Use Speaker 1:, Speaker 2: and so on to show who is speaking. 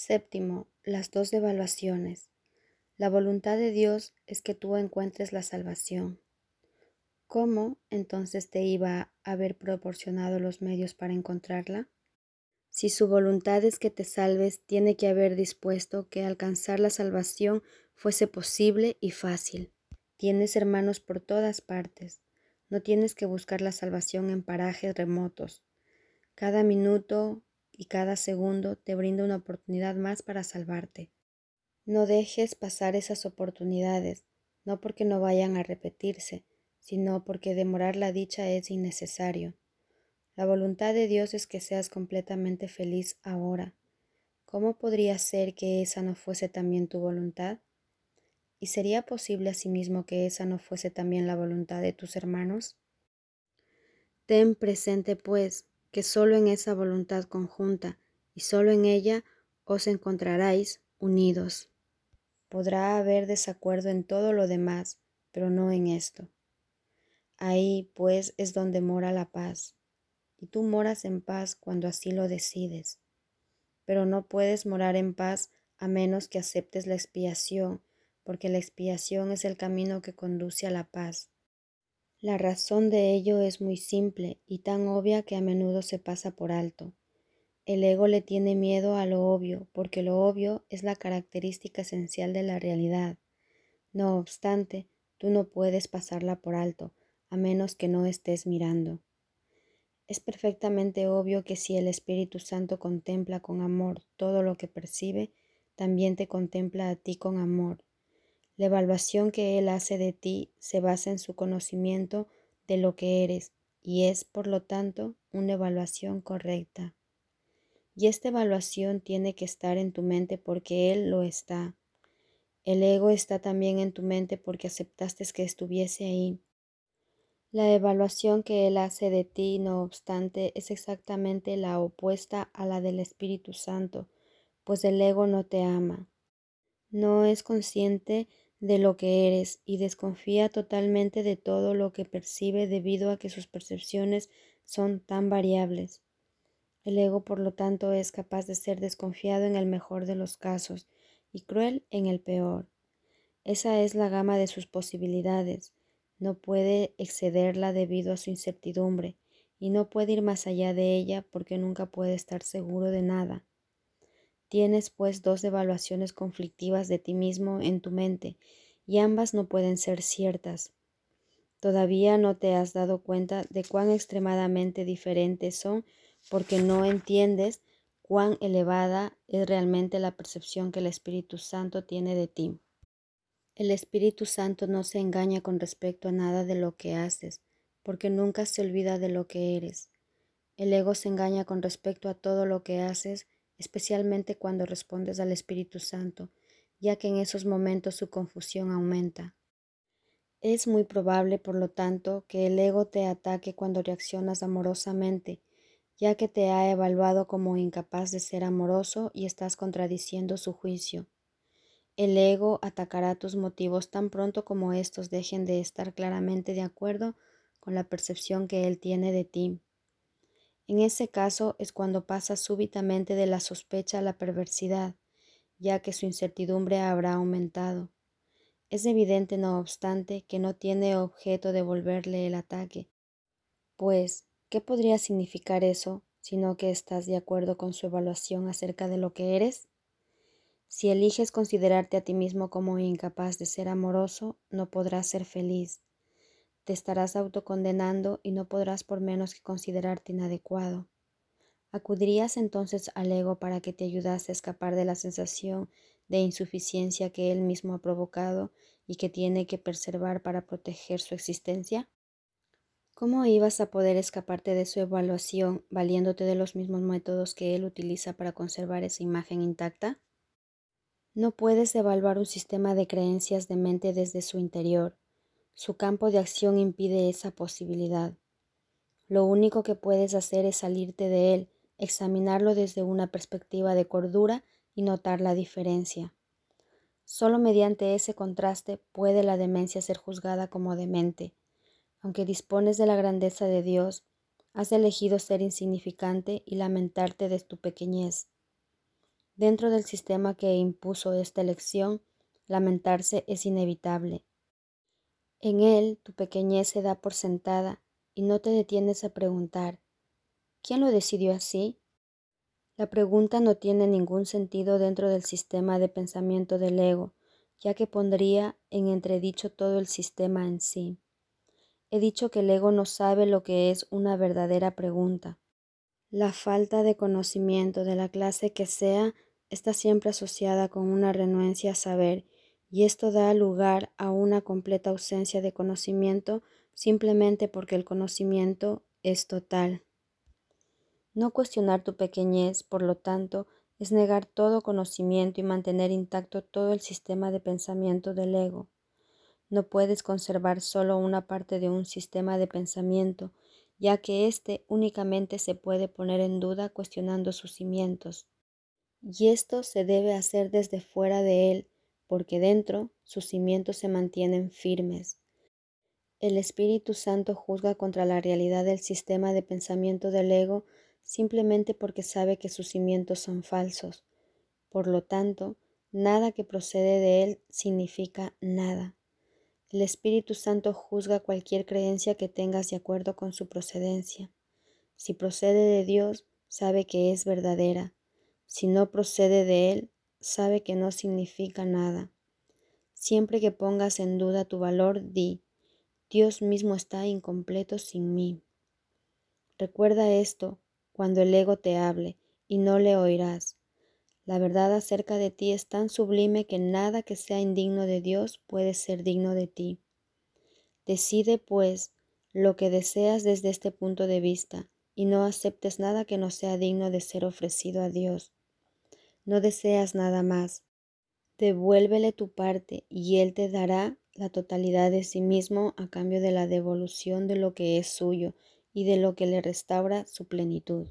Speaker 1: Séptimo, las dos devaluaciones. La voluntad de Dios es que tú encuentres la salvación. ¿Cómo entonces te iba a haber proporcionado los medios para encontrarla? Si su voluntad es que te salves, tiene que haber dispuesto que alcanzar la salvación fuese posible y fácil. Tienes hermanos por todas partes. No tienes que buscar la salvación en parajes remotos. Cada minuto y cada segundo te brinda una oportunidad más para salvarte. No dejes pasar esas oportunidades, no porque no vayan a repetirse, sino porque demorar la dicha es innecesario. La voluntad de Dios es que seas completamente feliz ahora. ¿Cómo podría ser que esa no fuese también tu voluntad? ¿Y sería posible asimismo que esa no fuese también la voluntad de tus hermanos? Ten presente, pues, que solo en esa voluntad conjunta y solo en ella os encontraréis unidos. Podrá haber desacuerdo en todo lo demás, pero no en esto. Ahí, pues, es donde mora la paz y tú moras en paz cuando así lo decides. Pero no puedes morar en paz a menos que aceptes la expiación, porque la expiación es el camino que conduce a la paz. La razón de ello es muy simple y tan obvia que a menudo se pasa por alto. El ego le tiene miedo a lo obvio, porque lo obvio es la característica esencial de la realidad. No obstante, tú no puedes pasarla por alto, a menos que no estés mirando. Es perfectamente obvio que si el Espíritu Santo contempla con amor todo lo que percibe, también te contempla a ti con amor. La evaluación que Él hace de ti se basa en su conocimiento de lo que eres y es, por lo tanto, una evaluación correcta. Y esta evaluación tiene que estar en tu mente porque Él lo está. El ego está también en tu mente porque aceptaste que estuviese ahí. La evaluación que Él hace de ti, no obstante, es exactamente la opuesta a la del Espíritu Santo, pues el ego no te ama. No es consciente de lo que eres y desconfía totalmente de todo lo que percibe debido a que sus percepciones son tan variables. El ego, por lo tanto, es capaz de ser desconfiado en el mejor de los casos y cruel en el peor. Esa es la gama de sus posibilidades no puede excederla debido a su incertidumbre y no puede ir más allá de ella porque nunca puede estar seguro de nada. Tienes pues dos evaluaciones conflictivas de ti mismo en tu mente y ambas no pueden ser ciertas. Todavía no te has dado cuenta de cuán extremadamente diferentes son porque no entiendes cuán elevada es realmente la percepción que el Espíritu Santo tiene de ti. El Espíritu Santo no se engaña con respecto a nada de lo que haces, porque nunca se olvida de lo que eres. El ego se engaña con respecto a todo lo que haces, especialmente cuando respondes al Espíritu Santo, ya que en esos momentos su confusión aumenta. Es muy probable, por lo tanto, que el ego te ataque cuando reaccionas amorosamente, ya que te ha evaluado como incapaz de ser amoroso y estás contradiciendo su juicio. El ego atacará tus motivos tan pronto como estos dejen de estar claramente de acuerdo con la percepción que él tiene de ti. En ese caso es cuando pasa súbitamente de la sospecha a la perversidad, ya que su incertidumbre habrá aumentado. Es evidente, no obstante, que no tiene objeto devolverle el ataque, pues, ¿qué podría significar eso, sino que estás de acuerdo con su evaluación acerca de lo que eres? Si eliges considerarte a ti mismo como incapaz de ser amoroso, no podrás ser feliz. Te estarás autocondenando y no podrás por menos que considerarte inadecuado. ¿Acudirías entonces al ego para que te ayudase a escapar de la sensación de insuficiencia que él mismo ha provocado y que tiene que preservar para proteger su existencia? ¿Cómo ibas a poder escaparte de su evaluación valiéndote de los mismos métodos que él utiliza para conservar esa imagen intacta? No puedes evaluar un sistema de creencias de mente desde su interior. Su campo de acción impide esa posibilidad. Lo único que puedes hacer es salirte de él, examinarlo desde una perspectiva de cordura y notar la diferencia. Solo mediante ese contraste puede la demencia ser juzgada como demente. Aunque dispones de la grandeza de Dios, has elegido ser insignificante y lamentarte de tu pequeñez. Dentro del sistema que impuso esta elección, lamentarse es inevitable. En él tu pequeñez se da por sentada y no te detienes a preguntar, ¿quién lo decidió así? La pregunta no tiene ningún sentido dentro del sistema de pensamiento del ego, ya que pondría en entredicho todo el sistema en sí. He dicho que el ego no sabe lo que es una verdadera pregunta. La falta de conocimiento de la clase que sea está siempre asociada con una renuencia a saber y esto da lugar a una completa ausencia de conocimiento simplemente porque el conocimiento es total. No cuestionar tu pequeñez, por lo tanto, es negar todo conocimiento y mantener intacto todo el sistema de pensamiento del ego. No puedes conservar solo una parte de un sistema de pensamiento, ya que éste únicamente se puede poner en duda cuestionando sus cimientos. Y esto se debe hacer desde fuera de él, porque dentro sus cimientos se mantienen firmes. El Espíritu Santo juzga contra la realidad del sistema de pensamiento del ego simplemente porque sabe que sus cimientos son falsos. Por lo tanto, nada que procede de él significa nada. El Espíritu Santo juzga cualquier creencia que tengas de acuerdo con su procedencia. Si procede de Dios, sabe que es verdadera. Si no procede de Él, sabe que no significa nada. Siempre que pongas en duda tu valor, di, Dios mismo está incompleto sin mí. Recuerda esto cuando el ego te hable, y no le oirás. La verdad acerca de ti es tan sublime que nada que sea indigno de Dios puede ser digno de ti. Decide, pues, lo que deseas desde este punto de vista, y no aceptes nada que no sea digno de ser ofrecido a Dios. No deseas nada más. Devuélvele tu parte, y Él te dará la totalidad de sí mismo a cambio de la devolución de lo que es suyo, y de lo que le restaura su plenitud.